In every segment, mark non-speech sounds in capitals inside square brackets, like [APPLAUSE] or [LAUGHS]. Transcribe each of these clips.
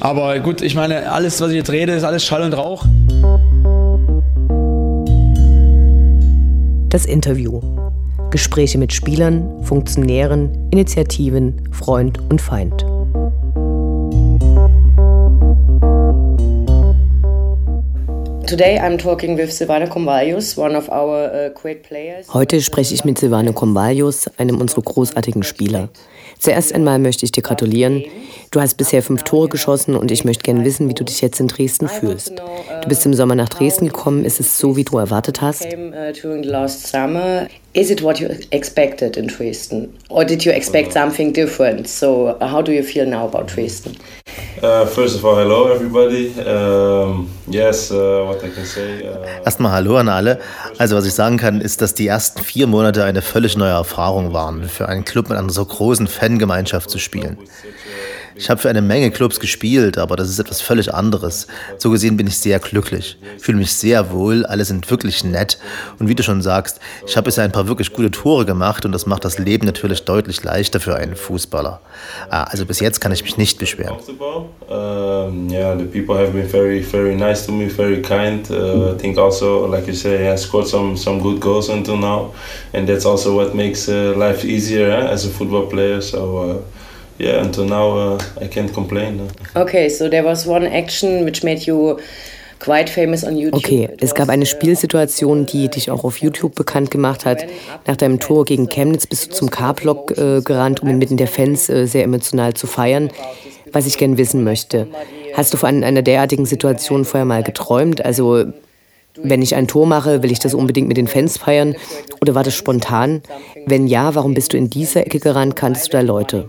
Aber gut, ich meine, alles, was ich jetzt rede, ist alles Schall und Rauch. Das Interview. Gespräche mit Spielern, Funktionären, Initiativen, Freund und Feind. Heute spreche ich mit Silvano Comballos, einem unserer großartigen Spieler. Zuerst einmal möchte ich dir gratulieren. Du hast bisher fünf Tore geschossen und ich möchte gerne wissen, wie du dich jetzt in Dresden fühlst. Du bist im Sommer nach Dresden gekommen. Ist es so, wie du erwartet hast? Is it what you expected in Dresden? Or did you expect something different? So, how do you feel now about Dresden? Uh, first of all, hello everybody. Um, yes, uh, what I can say. Uh, Erstmal Hallo an alle. Also was ich sagen kann, ist, dass die ersten vier Monate eine völlig neue Erfahrung waren, für einen Club mit einer so großen Fangemeinschaft zu spielen. Ich habe für eine Menge Clubs gespielt, aber das ist etwas völlig anderes. So gesehen bin ich sehr glücklich, fühle mich sehr wohl, alle sind wirklich nett und wie du schon sagst, ich habe bisher ein paar wirklich gute Tore gemacht und das macht das Leben natürlich deutlich leichter für einen Fußballer. Ah, also bis jetzt kann ich mich nicht beschweren. Um, yeah, the people have been very, very nice to me, very kind. Uh, I think also, like you say, I scored some some good goals until now, and that's also what makes uh, life easier eh, as a football player. So. Uh, yeah, until now uh, I can't complain. Okay, so there was one action which made you quite famous on YouTube. Okay, es gab eine Spielsituation, die dich auch auf YouTube bekannt gemacht hat. Nach deinem Tor gegen Chemnitz bist du zum K-Block äh, gerannt, um inmitten der Fans äh, sehr emotional zu feiern. Was ich gerne wissen möchte, hast du von einer derartigen Situation vorher mal geträumt? Also wenn ich ein Tor mache, will ich das unbedingt mit den Fans feiern? Oder war das spontan? Wenn ja, warum bist du in dieser Ecke gerannt? Kanntest du da Leute?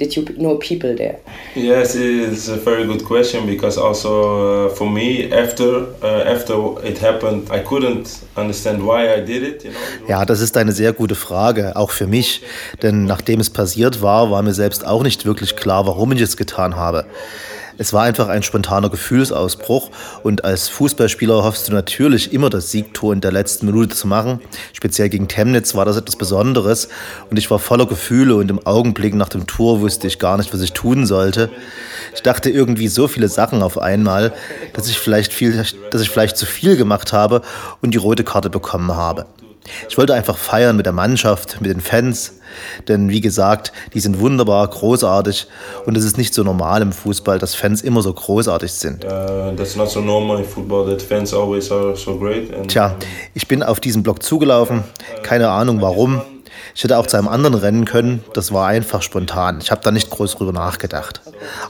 Did you know people there? Yes, it's a very good question because also uh, for me after uh, after it happened, I couldn't understand why I did it. You know? Ja, das ist eine sehr gute Frage, auch für mich, denn nachdem es passiert war, war mir selbst auch nicht wirklich klar, warum ich es getan habe. Es war einfach ein spontaner Gefühlsausbruch und als Fußballspieler hoffst du natürlich immer das Siegtor in der letzten Minute zu machen. Speziell gegen Chemnitz war das etwas Besonderes und ich war voller Gefühle und im Augenblick nach dem Tor wusste ich gar nicht, was ich tun sollte. Ich dachte irgendwie so viele Sachen auf einmal, dass ich vielleicht viel, dass ich vielleicht zu viel gemacht habe und die rote Karte bekommen habe. Ich wollte einfach feiern mit der Mannschaft, mit den Fans, denn wie gesagt, die sind wunderbar, großartig und es ist nicht so normal im Fußball, dass Fans immer so großartig sind. Tja, ich bin auf diesen Block zugelaufen, keine Ahnung warum. Ich hätte auch zu einem anderen rennen können, das war einfach spontan. Ich habe da nicht groß drüber nachgedacht.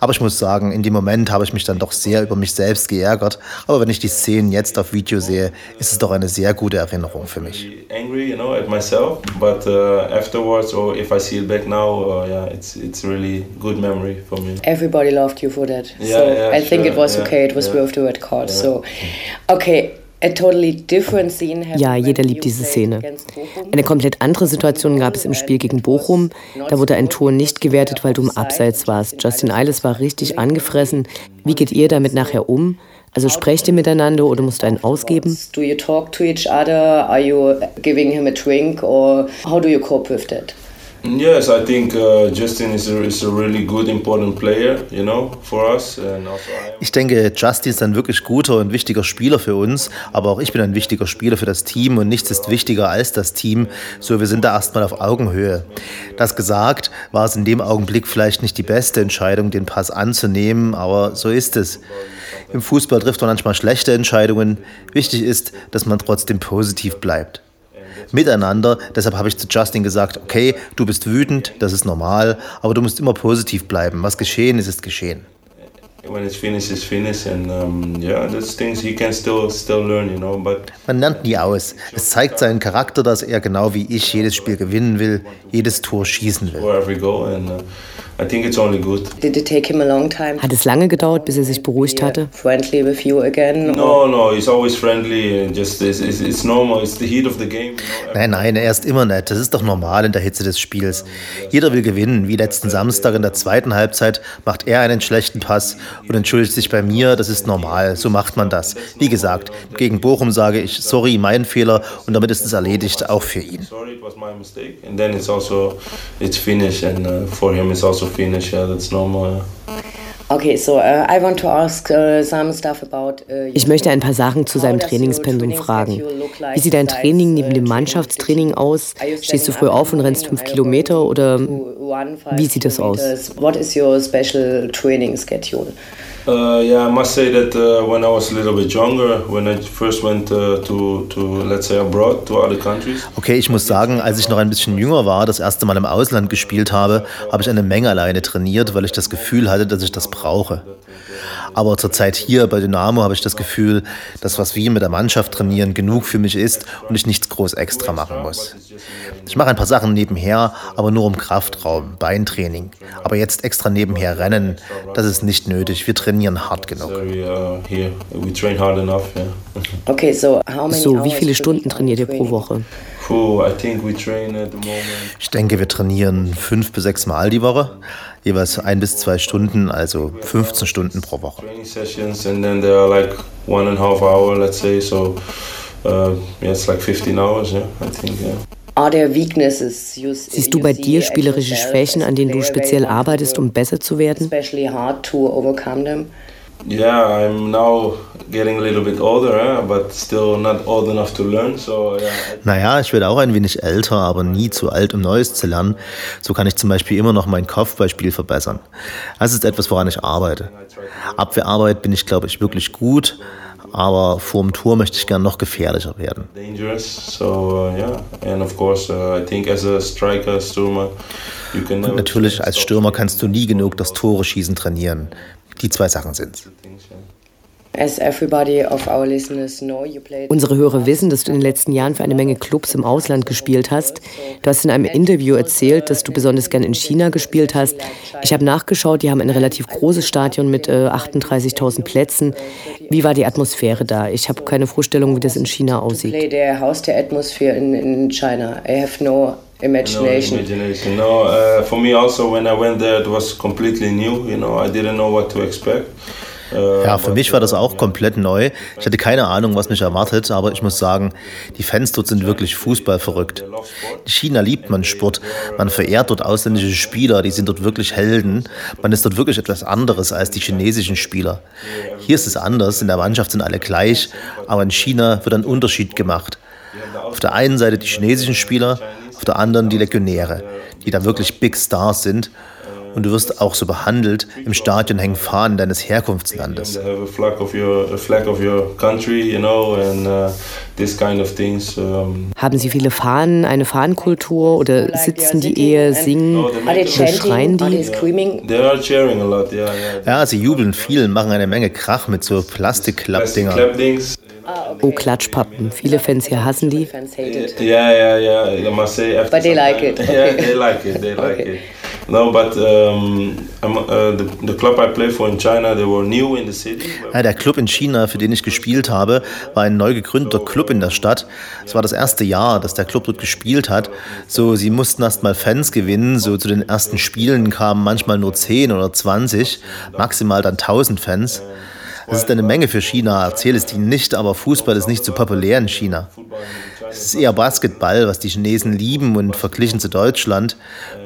Aber ich muss sagen, in dem Moment habe ich mich dann doch sehr über mich selbst geärgert. Aber wenn ich die Szenen jetzt auf Video sehe, ist es doch eine sehr gute Erinnerung für mich. Angry, you know, at myself, but uh, afterwards, or if I see it back now, uh, yeah, it's it's really good memory for me. Everybody loved you for that. Yeah, so yeah, I think sure, it was yeah, okay. It was yeah. worth the red card. So, okay. Ja, jeder liebt diese Szene. Eine komplett andere Situation gab es im Spiel gegen Bochum. Da wurde ein Tor nicht gewertet, weil du im Abseits warst. Justin Eiles war richtig angefressen. Wie geht ihr damit nachher um? Also sprecht ihr miteinander oder musst du einen ausgeben? Do you talk to each other? Are you giving him a drink or how do you cope with that? Yes, I think uh, Justin is a, is a really good, important player, you know, for us. ich denke, Justin ist ein wirklich guter und wichtiger Spieler für uns, aber auch ich bin ein wichtiger Spieler für das Team und nichts ist wichtiger als das Team. So, wir sind da erstmal auf Augenhöhe. Das gesagt, war es in dem Augenblick vielleicht nicht die beste Entscheidung, den Pass anzunehmen, aber so ist es. Im Fußball trifft man manchmal schlechte Entscheidungen. Wichtig ist, dass man trotzdem positiv bleibt miteinander. Deshalb habe ich zu Justin gesagt, okay, du bist wütend, das ist normal, aber du musst immer positiv bleiben. Was geschehen ist, ist geschehen. Man lernt nie aus. Es zeigt seinen Charakter, dass er genau wie ich jedes Spiel gewinnen will, jedes Tor schießen will. I think it's only good. Did it take him a long time? Hat es lange gedauert, bis er sich beruhigt hatte? Friendly with you again? No, no, he's always friendly. Just it's, it's, it's normal. It's the heat of the game. Nein, nein, er ist immer nett. Das ist doch normal in der Hitze des Spiels. Jeder will gewinnen. Wie letzten Samstag in der zweiten Halbzeit macht er einen schlechten Pass und entschuldigt sich bei mir. Das ist normal. So macht man das. Wie gesagt, gegen Bochum sage ich sorry, mein Fehler und damit ist es erledigt, auch für ihn. Sorry, it was my mistake. And then it's also it's finished and uh, for him it's also finish. Yeah, that's normal. Okay, so uh, I want to ask uh, some stuff about. Uh, ich möchte ein paar Sachen zu seinem Trainingspensum fragen. Wie sieht dein Training neben dem Mannschaftstraining aus? Stehst du früh auf und rennst fünf Kilometer oder wie sieht das aus? What is your special training schedule? Uh, yeah, I must say that uh, when I was a little bit younger, when I first went uh, to, to, let's say, abroad, to other countries. Okay, ich muss sagen, als ich noch ein bisschen jünger war, das erste Mal im Ausland gespielt habe, habe ich eine Menge alleine trainiert, weil ich das Gefühl hatte, dass ich das brauche. Aber zurzeit hier bei Dynamo habe ich das Gefühl, dass was wir mit der Mannschaft trainieren genug für mich ist und ich nichts groß extra machen muss. Ich mache ein paar Sachen nebenher, aber nur um Kraftraum, Beintraining. Aber jetzt extra nebenher rennen, das ist nicht nötig. Wir trainieren hart genug. Okay, so, so wie viele Stunden trainiert ihr pro Woche? Ich denke, wir trainieren fünf bis sechs Mal die Woche, jeweils ein bis zwei Stunden, also 15 Stunden pro Woche. Siehst du bei dir spielerische Schwächen, an denen du speziell arbeitest, um besser zu werden? Yeah, I'm now getting a little bit older, eh? but still not old enough to learn. So, yeah. Naja, ich werde auch ein wenig älter, aber nie zu alt, um Neues zu lernen. So kann ich zum Beispiel immer noch mein Kopfballspiel verbessern. Das ist etwas, woran ich arbeite. Abwehrarbeit bin ich, glaube ich, wirklich gut, aber vor dem Tor möchte ich gerne noch gefährlicher werden. So, yeah. And of course, uh, I think as a striker, Stürmer, und natürlich als Stürmer kannst du nie genug das Tore schießen trainieren. Die zwei Sachen sind Unsere Hörer wissen, dass du in den letzten Jahren für eine Menge Clubs im Ausland gespielt hast. Du hast in einem Interview erzählt, dass du besonders gern in China gespielt hast. Ich habe nachgeschaut, die haben ein relativ großes Stadion mit äh, 38.000 Plätzen. Wie war die Atmosphäre da? Ich habe keine Vorstellung, wie das in China aussieht. Der Haus der Atmosphäre in China. I have no imagination. No imagination. No, uh, for me also when I went there, it was completely new. You know, I didn't know what to expect. Uh, ja, für mich war das auch komplett neu. Ich hatte keine Ahnung, was mich erwartet, aber ich muss sagen, die Fans dort sind wirklich Fußball verrückt. In China liebt man Sport, man verehrt dort ausländische Spieler, die sind dort wirklich Helden. Man ist dort wirklich etwas anderes als die chinesischen Spieler. Hier ist es anders, in der Mannschaft sind alle gleich, aber in China wird ein Unterschied gemacht. Auf der einen Seite die chinesischen Spieler, auf der anderen die Legionäre, die da wirklich Big Stars sind. Und du wirst auch so behandelt. Im Stadion hängen Fahnen deines Herkunftslandes. Haben Sie viele Fahnen, eine Fahnenkultur oder sitzen die eher, singen oder schreien die? Ja, sie jubeln viel, machen eine Menge Krach mit so Plastikklappdingern. Oh, Klatschpappen. Viele Fans hier hassen die. Ja, ja, ja. But they like it. Okay. Yeah, they like it. They [LAUGHS] like okay. it. No, but the, the club I play for in China, they were new in the city. Ja, der Club in China, für den ich gespielt habe, war ein neu gegründeter Club in der Stadt. Es war das erste Jahr, dass der Club dort gespielt hat. So, sie mussten erst mal Fans gewinnen. So zu den ersten Spielen kamen manchmal nur 10 oder 20, maximal dann 1000 Fans. Das ist eine Menge für China, erzähle es ihnen nicht, aber Fußball ist nicht so populär in China. Es ist eher Basketball, was die Chinesen lieben und verglichen zu Deutschland,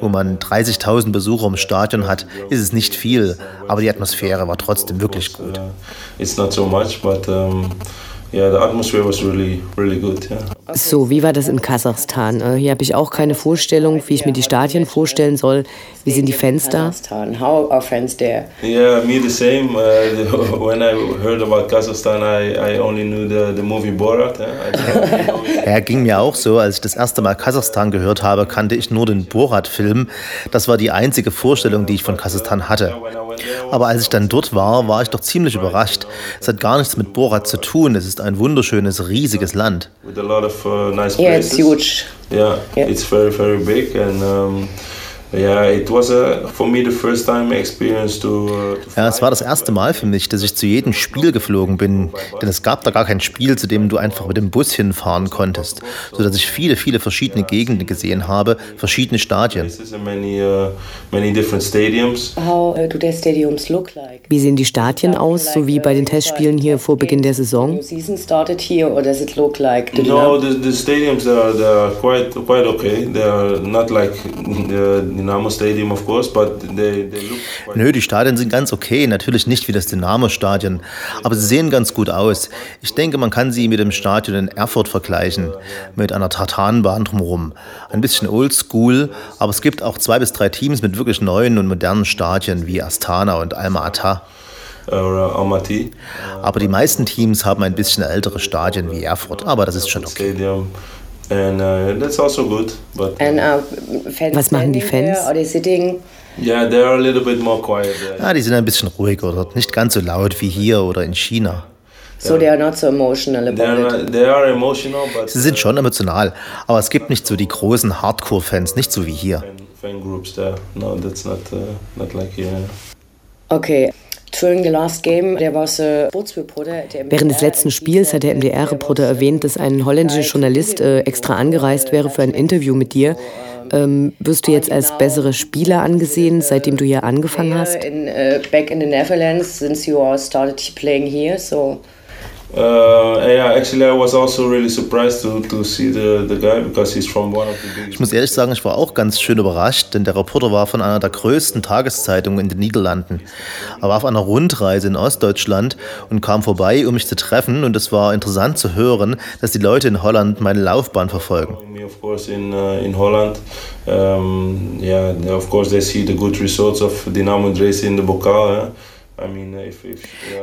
wo man 30.000 Besucher im Stadion hat, ist es nicht viel, aber die Atmosphäre war trotzdem wirklich gut. It's not so much, but um yeah, the atmosphere was really, really good. Yeah. So, wie war das in Kasachstan? Äh, hier habe ich auch keine Vorstellung, wie ich mir die Stadien vorstellen soll. Wie sind die Fans da? How are fans there? Yeah, me the same. Uh, [LAUGHS] when I heard about Kazakhstan, I, I only knew the, the movie Borat. [LAUGHS] Ja, ging mir auch so. Als ich das erste Mal Kasachstan gehört habe, kannte ich nur den Borat-Film. Das war die einzige Vorstellung, die ich von Kasachstan hatte. Aber als ich dann dort war, war ich doch ziemlich überrascht. Es hat gar nichts mit Borat zu tun. Es ist ein wunderschönes, riesiges Land. With a lot of uh, nice yeah, it's huge. Yeah, yeah, it's very, very big and um, ja, es war das erste Mal für mich, dass ich zu jedem Spiel geflogen bin, denn es gab da gar kein Spiel, zu dem du einfach mit dem Bus hinfahren konntest, sodass ich viele, viele verschiedene Gegenden gesehen habe, verschiedene Stadien. Uh, How uh, do the stadiums look like? Wie sehen die Stadien aus, so wie bei den Testspielen hier vor Beginn der Saison? No, the, the stadiums are, they are quite quite okay. They are not like the [LAUGHS] Dynamo Stadium, of course, but they, they look Nö, die Stadien sind ganz okay. Natürlich nicht wie das Dynamo-Stadion, aber sie sehen ganz gut aus. Ich denke, man kann sie mit dem Stadion in Erfurt vergleichen, mit einer Tartanbahn drumherum. Ein bisschen oldschool, aber es gibt auch zwei bis drei Teams mit wirklich neuen und modernen Stadien wie Astana und Alma-Ata. Almaty. Aber die meisten Teams haben ein bisschen ältere Stadien wie Erfurt, aber das ist schon okay. And uh, that's also good. But And, uh, Was machen die Fans? Are they sitting? Yeah, they're a little bit more quiet. Ja, die sind ein bisschen ruhiger dort, nicht ganz so laut wie hier oder in China. So they are not so emotional about They're, it. they are emotional, but Sie sind schon emotional, aber es gibt nicht so die großen Hardcore-Fans, nicht so wie hier. fan, fan groups there. No, that's not uh, not like here. Okay. Während des letzten Spiels hat der MDR-Reporter erwähnt, dass ein holländischer Journalist äh, extra angereist wäre für ein Interview mit dir. Ähm, wirst du jetzt als bessere Spieler angesehen, seitdem du hier angefangen hast? Uh, back in the Netherlands, since you all started playing here, so Ich biggest. muss ehrlich sagen, ich war auch ganz schön überrascht, denn der Reporter war von einer der größten Tageszeitungen in den Niederlanden. Er war auf einer Rundreise in Ostdeutschland und kam vorbei, um mich zu treffen. Und es war interessant zu hören, dass die Leute in Holland meine Laufbahn verfolgen. In uh, in Holland. Um, yeah, of course, they see the good results of Dynamo Dresden in the Pokal. Yeah?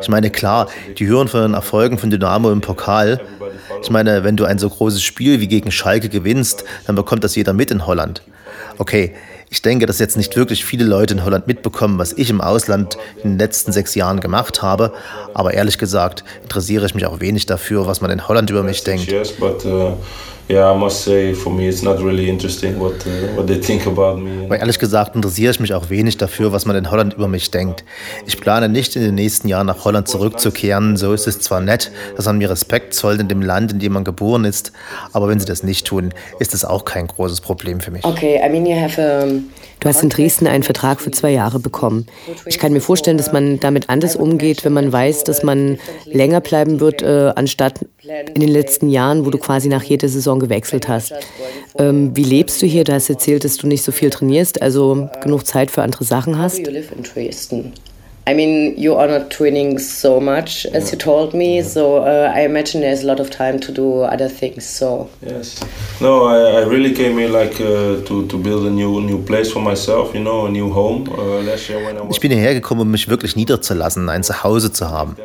Ich meine, klar, die hören von den Erfolgen von Dynamo im Pokal. Ich meine, wenn du ein so großes Spiel wie gegen Schalke gewinnst, dann bekommt das jeder mit in Holland. Okay, ich denke, dass jetzt nicht wirklich viele Leute in Holland mitbekommen, was ich im Ausland in den letzten sechs Jahren gemacht habe. Aber ehrlich gesagt interessiere ich mich auch wenig dafür, was man in Holland über mich denkt. Yes, but uh, yeah, I must say, for me, it's not really interesting what uh, what they think about me. Aber ehrlich gesagt interessiere ich mich auch wenig dafür, was man in Holland über mich denkt. Ich plane nicht in den nächsten Jahren nach Holland zurückzukehren. So ist es zwar nett, dass man mir Respekt zollt in dem Land, in dem man geboren ist, aber wenn sie das nicht tun, ist es auch kein großes Problem für mich. okay. I mean, Du hast in Dresden einen Vertrag für zwei Jahre bekommen. Ich kann mir vorstellen, dass man damit anders umgeht, wenn man weiß, dass man länger bleiben wird, äh, anstatt in den letzten Jahren, wo du quasi nach jeder Saison gewechselt hast. Ähm, wie lebst du hier? Du hast erzählt, dass du nicht so viel trainierst, also genug Zeit für andere Sachen hast. I mean, you are not training so much as you told me, so uh, I imagine there's a lot of time to do other things. So Yes. No, I, I really came here like uh, to to build a new new place for myself. You know, a new home. Uh, last year when I was. Ich bin hierher gekommen, um mich wirklich niederzulassen, ein Zuhause zu haben.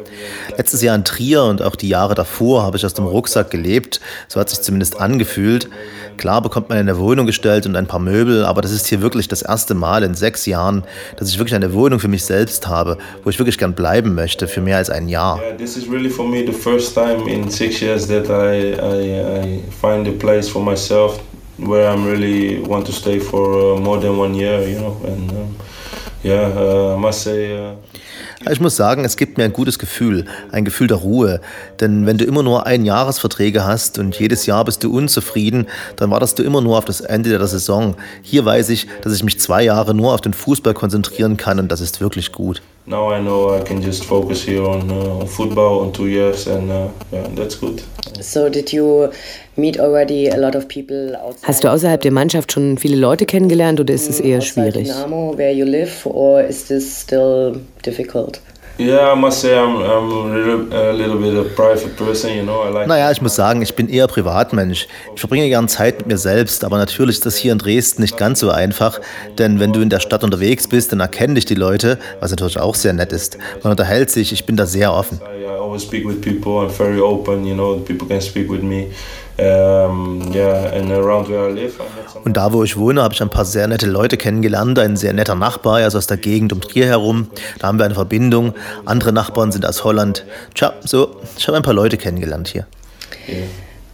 Letztes Jahr in Trier und auch die Jahre davor habe ich aus dem Rucksack gelebt. So hat sich zumindest angefühlt. Klar bekommt man eine Wohnung gestellt und ein paar Möbel, aber das ist hier wirklich das erste Mal in sechs Jahren, dass ich wirklich eine Wohnung für mich selbst habe, wo ich wirklich gern bleiben möchte für mehr als ein Jahr. Yeah, this is really for me the first in six years that I, I, I find a place for myself where I'm really want to stay for uh, more than one year, you know. And um, must say. Uh, Ich muss sagen, es gibt mir ein gutes Gefühl, ein Gefühl der Ruhe. Denn wenn du immer nur Einjahresverträge hast und jedes Jahr bist du unzufrieden, dann wartest du immer nur auf das Ende der Saison. Hier weiß ich, dass ich mich zwei Jahre nur auf den Fußball konzentrieren kann und das ist wirklich gut. now I know I can just focus here on, uh, on football on two years, and uh, yeah, that's good. So did you meet already a lot of people outside? Hast du außerhalb der Mannschaft schon viele Leute kennengelernt oder ist es eher outside schwierig? Naja, ich muss sagen, ich bin eher Privatmensch. Ich verbringe gern Zeit mit mir selbst, aber natürlich ist das hier in Dresden nicht ganz so einfach, denn wenn du in der Stadt unterwegs bist, dann erkennen dich die Leute, was natürlich auch sehr nett ist. Man unterhält sich, ich bin da sehr offen. I, I always speak with people. I'm very open, you know. People can speak with me. Um, yeah, and around where I live, I met some. Und da, wo ich wohne, habe ich ein paar sehr nette Leute kennengelernt. Ein sehr netter Nachbar, also aus der Gegend um Trier herum. Da haben wir eine Verbindung. Andere Nachbarn sind aus Holland. Tja, so, ich habe ein paar Leute kennengelernt hier.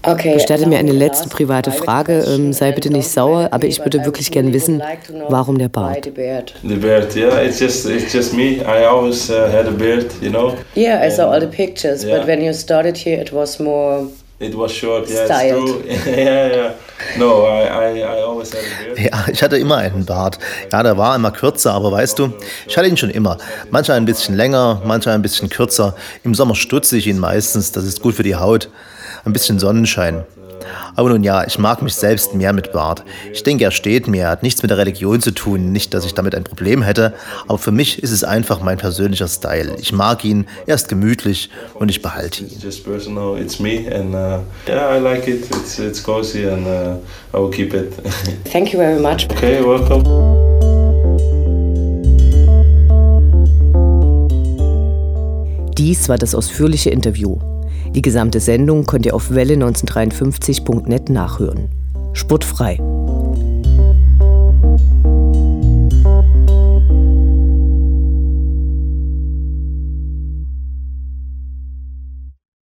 Okay. Gestatte mir eine letzte private Frage. Ähm, sei bitte nicht sauer, aber ich würde wirklich gern wissen, warum der Bart? The beard. The beard, yeah, it's just it's just me. I always uh, had a beard, you know. Yeah, I saw all the pictures, Yeah. but when you started here, it was more. It was short, yeah, Styled. it's true. [LAUGHS] yeah, yeah. No, I, I, I always had a beard. Ja, ich hatte immer einen Bart. Ja, der war immer kürzer, aber weißt du, ich hatte ihn schon immer. Manchmal ein bisschen länger, manchmal ein bisschen kürzer. Im Sommer stutze ich ihn meistens, das ist gut für die Haut. Ein bisschen Sonnenschein. Aber nun ja, ich mag mich selbst mehr mit Bart. Ich denke, er steht mir, hat nichts mit der Religion zu tun. Nicht, dass ich damit ein Problem hätte, aber für mich ist es einfach mein persönlicher Style. Ich mag ihn, er ist gemütlich und ich behalte ihn. Just personal, it's me and uh, yeah, I like it. It's it's cozy and uh, I will keep it. [LAUGHS] Thank you very much. okay, welcome. Dies war das ausführliche Interview. Die gesamte Sendung könnt ihr auf welle1953.net nachhören. Sportfrei.